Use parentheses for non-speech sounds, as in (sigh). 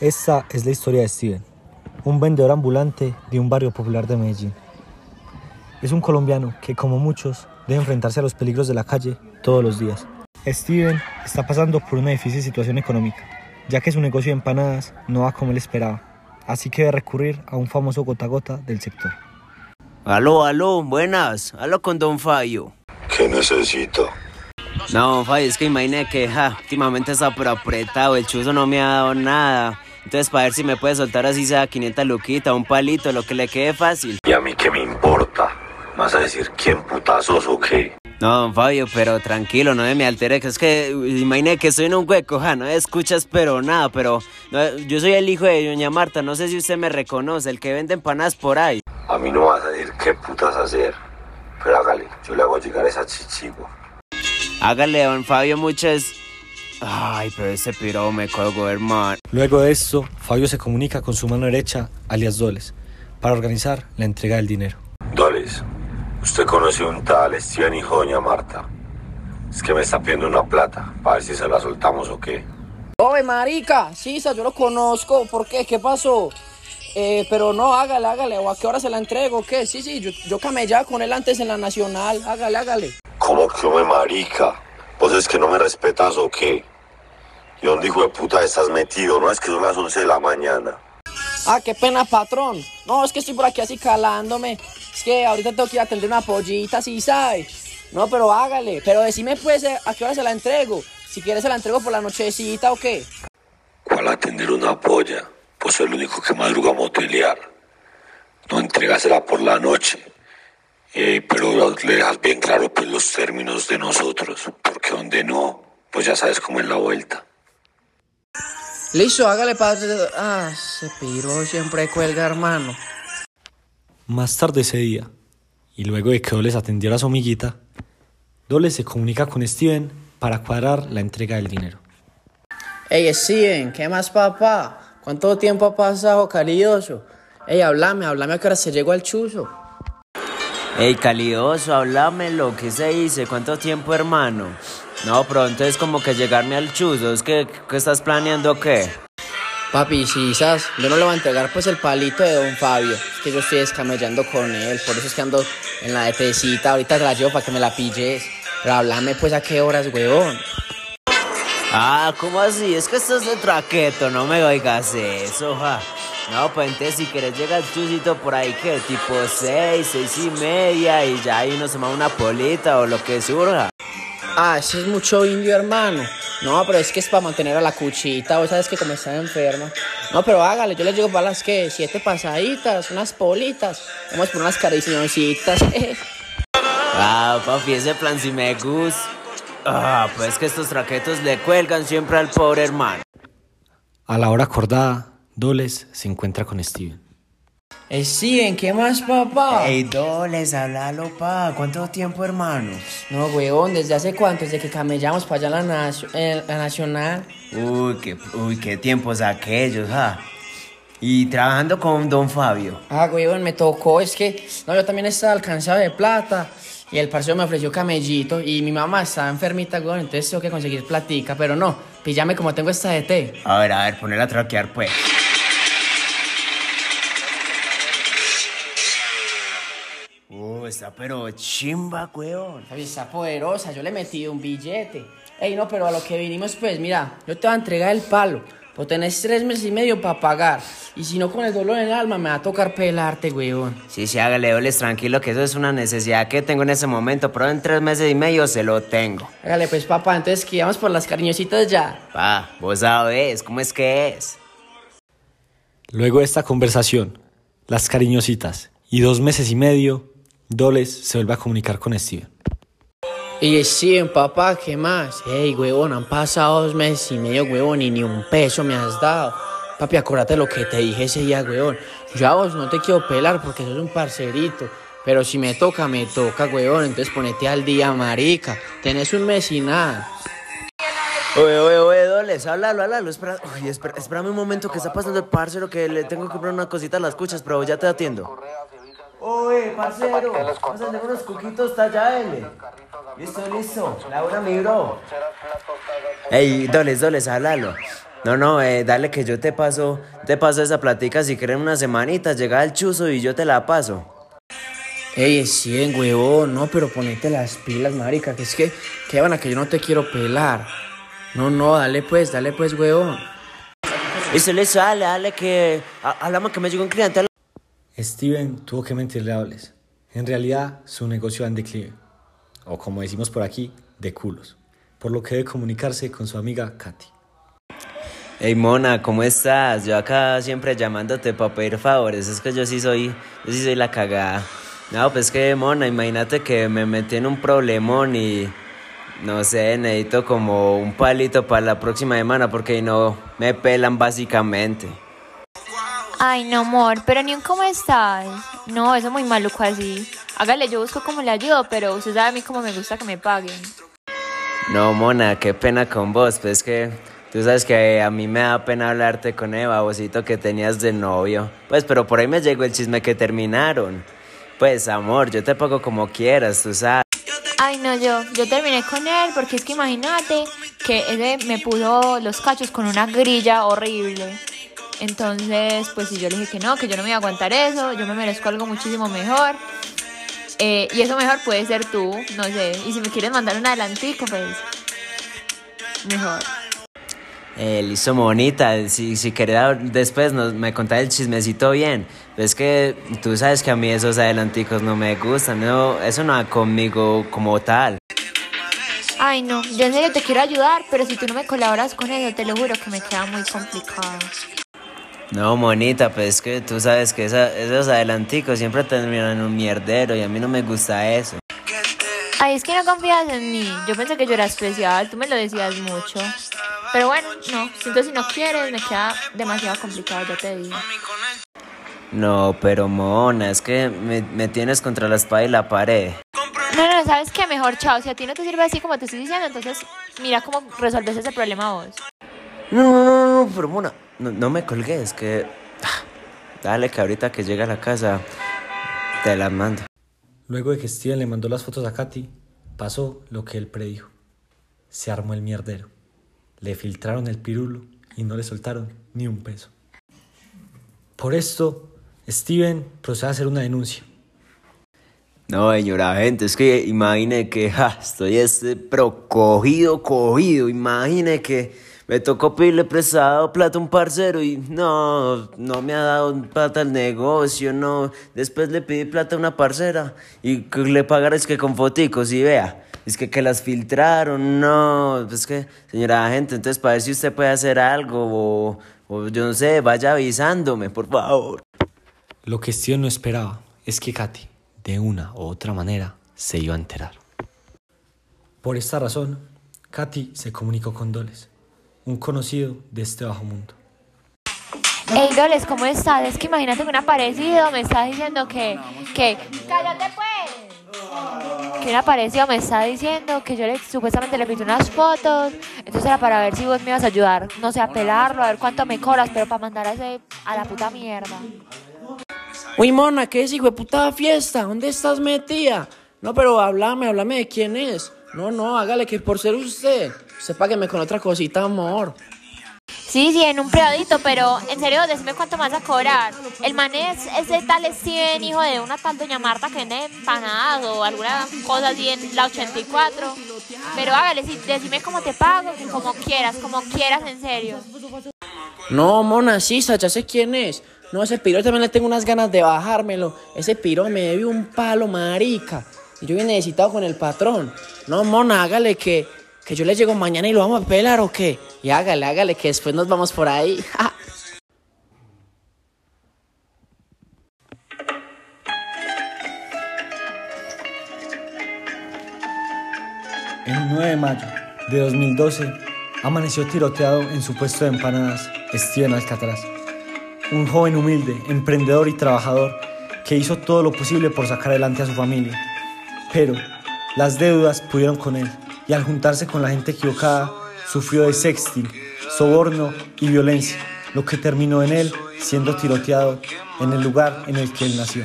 Esta es la historia de Steven, un vendedor ambulante de un barrio popular de Medellín. Es un colombiano que, como muchos, debe enfrentarse a los peligros de la calle todos los días. Steven está pasando por una difícil situación económica, ya que su negocio de empanadas no va como él esperaba, así que debe recurrir a un famoso gota a gota del sector. Aló, aló, buenas. Aló con Don Fabio. ¿Qué necesito? No, Don Fabio, es que imagínate que ja, últimamente está por apretado, el chuzo no me ha dado nada. Entonces, para ver si me puede soltar así sea 500 luquitas, un palito, lo que le quede fácil. ¿Y a mí qué me importa? ¿Vas a decir quién putazos o qué? No, don Fabio, pero tranquilo, no me altere, que es que imagínate que estoy en un hueco, ja, no escuchas pero nada, pero no, yo soy el hijo de doña Marta, no sé si usted me reconoce, el que vende empanadas por ahí. A mí no vas a decir qué putas hacer. Pero hágale, yo le hago llegar esa chichigo. Hágale, don Fabio, muchas... Ay, pero ese piro me colgó, hermano. Luego de esto, Fabio se comunica con su mano derecha, alias Doles, para organizar la entrega del dinero. Doles, usted conoce un tal Steven hijo doña Marta. Es que me está pidiendo una plata, para ver si se la soltamos o qué. Oye, marica, sí, yo lo conozco. ¿Por qué? ¿Qué pasó? Eh, pero no, hágale, hágale. ¿O a qué hora se la entrego? ¿Qué? Sí, sí, yo, yo camellaba con él antes en la Nacional. Hágale, hágale. ¿Cómo que me marica? ¿Vos es que no me respetas o qué? ¿Y dónde hijo de puta estás metido? No es que son las 11 de la mañana. Ah, qué pena, patrón. No, es que estoy por aquí así calándome. Es que ahorita tengo que ir a atender una pollita, sí, ¿sabes? No, pero hágale. Pero decime, pues, eh, a qué hora se la entrego. Si quieres, se la entrego por la nochecita o qué. ¿Cuál atender una polla? Pues soy el único que madruga a motelear. No entregasela por la noche. Eh, pero le dejas bien claro pues los términos de nosotros. Porque donde no, pues ya sabes cómo es la vuelta. Listo, hágale, padre. Ah, ese piro siempre cuelga, hermano. Más tarde ese día, y luego de que Doles atendiera a su amiguita, Doles se comunica con Steven para cuadrar la entrega del dinero. Ey, Steven, ¿qué más, papá? ¿Cuánto tiempo ha pasado, cariñoso? Ey, háblame, háblame a qué hora se llegó al chuzo. Ey, calidoso, háblamelo, ¿qué se dice? ¿Cuánto tiempo, hermano? No, pronto es como que llegarme al chuzo, ¿es que qué estás planeando o qué? Papi, si ¿sabes? yo no le voy a entregar pues el palito de don Fabio. Es que yo estoy descamellando con él, por eso es que ando en la ETCita. Ahorita te la llevo para que me la pilles. Pero háblame pues a qué horas, huevón. Ah, ¿cómo así? Es que estás de traqueto, no me oigas eso, ja. No, pues entonces si quieres llega el chusito por ahí que tipo seis, seis y media y ya ahí nos toma una polita o lo que surja. Ah, ese es mucho indio, hermano. No, pero es que es para mantener a la cuchita, vos sabes que como está enferma. No, pero hágale, yo le llego para las que siete pasaditas, unas politas. Vamos por unas cariñositas. (laughs) Ah, papi, ese plan sí me gusta. Ah, pues que estos traquetos le cuelgan siempre al pobre hermano. A la hora acordada, Doles se encuentra con Steven. Steven, ¿qué más, papá? Ey, Doles, háblalo, pa. ¿Cuánto tiempo, hermano? No, huevón, ¿desde hace cuánto? Desde que camellamos para allá la, nacio- la Nacional. Uy, qué, uy, qué tiempos aquellos, ja. Y trabajando con don Fabio. Ah, huevón, me tocó, es que... No, yo también estaba alcanzado de plata. Y el parcero me ofreció camellito. Y mi mamá estaba enfermita, huevón, entonces tengo que conseguir platica. Pero no, píllame como tengo esta de té. A ver, a ver, ponerla a traquear, pues. Uh, está pero chimba, weón. Está poderosa, yo le metí un billete. Ey, no, pero a lo que vinimos, pues, mira, yo te voy a entregar el palo. Pues tenés tres meses y medio para pagar. Y si no, con el dolor en el alma, me va a tocar pelarte, weón. Sí, sí, hágale, Doles, tranquilo, que eso es una necesidad que tengo en ese momento, pero en tres meses y medio se lo tengo. Hágale, pues, papá, entonces que vamos por las cariñositas ya. Pa, vos sabés, ¿cómo es que es? Luego de esta conversación, las cariñositas y dos meses y medio, Doles se vuelve a comunicar con Steven. Y Steven, papá, ¿qué más? Ey, huevón, han pasado dos meses y medio, huevón, y ni un peso me has dado. Papi, acuérdate lo que te dije ese día, huevón. Yo a vos no te quiero pelar porque sos un parcerito. Pero si me toca, me toca, huevón. Entonces ponete al día, marica. Tenés un mes y nada. Oye, oye, oye, Doles, háblalo, háblalo. Espera, oye, espera, espérame un momento que está pasando el parcero que le tengo que comprar una cosita a las cuchas, pero ya te atiendo. Oye, parcero, tener unos cuquitos talla L. Listo, listo. La una mi bro. Ey, Doles, Doles, háblalo. No, no, eh, dale que yo te paso, te paso esa platica si quieren una semanita, llega el chuzo y yo te la paso. Ey, es 100, huevón, no, pero ponete las pilas, marica, que es que, que van a que yo no te quiero pelar. No, no, dale pues, dale pues, huevón. Y se le sale, dale que, hablamos que me llegó un cliente. Steven tuvo que mentirle a Oles. En realidad, su negocio va en declive. O como decimos por aquí, de culos. Por lo que debe comunicarse con su amiga Katy. Hey Mona, ¿cómo estás? Yo acá siempre llamándote para pedir favores, es que yo sí soy, yo sí soy la cagada. No, pues que Mona, imagínate que me metí en un problemón y no sé, necesito como un palito para la próxima semana porque no me pelan básicamente. Ay, no, amor, pero ni un cómo estás. No, eso es muy maluco así. Hágale, yo busco cómo le ayudo, pero usted sabe a mí cómo me gusta que me paguen. No, Mona, qué pena con vos, pues que tú sabes que a mí me da pena hablarte con el babosito que tenías de novio. Pues, pero por ahí me llegó el chisme que terminaron. Pues, amor, yo te pago como quieras, tú sabes. Ay, no, yo, yo terminé con él porque es que imagínate que ese me puso los cachos con una grilla horrible. Entonces, pues si yo le dije que no, que yo no me iba a aguantar eso, yo me merezco algo muchísimo mejor. Eh, y eso mejor puede ser tú, no sé. Y si me quieres mandar un adelantico, pues mejor. Eh, listo, monita. Si, si querés, después nos, me contás el chismecito bien. Es que tú sabes que a mí esos adelanticos no me gustan. No, eso no va conmigo como tal. Ay, no, yo en serio te quiero ayudar, pero si tú no me colaboras con eso, te lo juro que me queda muy complicado. No, monita, pues es que tú sabes que esa- esos adelanticos siempre terminan en un mierdero y a mí no me gusta eso. Ay, es que no confías en mí. Yo pensé que yo era especial, tú me lo decías mucho. Pero bueno, no, siento si no quieres, me queda demasiado complicado, ya te digo. No, pero mona, es que me, me tienes contra la espada y la pared. No, no, ¿sabes qué? Mejor, chao. Si a ti no te sirve así como te estoy diciendo, entonces mira cómo resolves ese problema vos. No, no, no, no, pero mona, no, no me colgues, que... ah, Dale, que ahorita que llegue a la casa te las mando. Luego de que Steven le mandó las fotos a Katy, pasó lo que él predijo. Se armó el mierdero. Le filtraron el pirulo y no le soltaron ni un peso. Por esto, Steven procede a hacer una denuncia. No, señora gente, es que imagine que ja, estoy este, pero cogido, cogido. Imagine que me tocó pedirle prestado plata a un parcero y no, no me ha dado plata al negocio, no. Después le pedí plata a una parcera y que le pagara es que con foticos y vea. Es que, que las filtraron, no. Es que, señora gente, entonces para ver si usted puede hacer algo o, o yo no sé, vaya avisándome, por favor. Lo que Steven no esperaba es que Katy, de una u otra manera, se iba a enterar. Por esta razón, Katy se comunicó con Doles, un conocido de este bajo mundo. Ey, Doles, ¿cómo estás? Es que imagínate que un aparecido me está diciendo que... que ¡Cállate, pues! Que un aparecido me está diciendo que yo le, supuestamente le puse unas fotos. Entonces era para ver si vos me ibas a ayudar, no sé, a pelarlo, a ver cuánto me cobras, pero para mandar a ese a la puta mierda. Uy, mona, ¿qué es, hijo de puta fiesta? ¿Dónde estás metida? No, pero háblame, háblame de quién es. No, no, hágale que por ser usted. Usted págueme con otra cosita, amor. Sí, sí, en un privadito, pero en serio, decime cuánto vas a cobrar. El man es ese tal Steven, hijo de una tal doña Marta que vende empanadas o alguna cosa así en la 84. Pero hágale, sí, decime cómo te pago, como quieras, como quieras, en serio. No, mona, sí, ya sé quién es. No, ese piro también le tengo unas ganas de bajármelo. Ese piro me debe un palo, marica. Y yo bien necesitado con el patrón. No, mona, hágale que, que yo le llego mañana y lo vamos a pelar o qué. Y hágale, hágale que después nos vamos por ahí. (laughs) El 9 de mayo de 2012 amaneció tiroteado en su puesto de empanadas Steven Alcatraz, un joven humilde, emprendedor y trabajador que hizo todo lo posible por sacar adelante a su familia. Pero las deudas pudieron con él y al juntarse con la gente equivocada sufrió de sexting, soborno y violencia, lo que terminó en él siendo tiroteado en el lugar en el que él nació.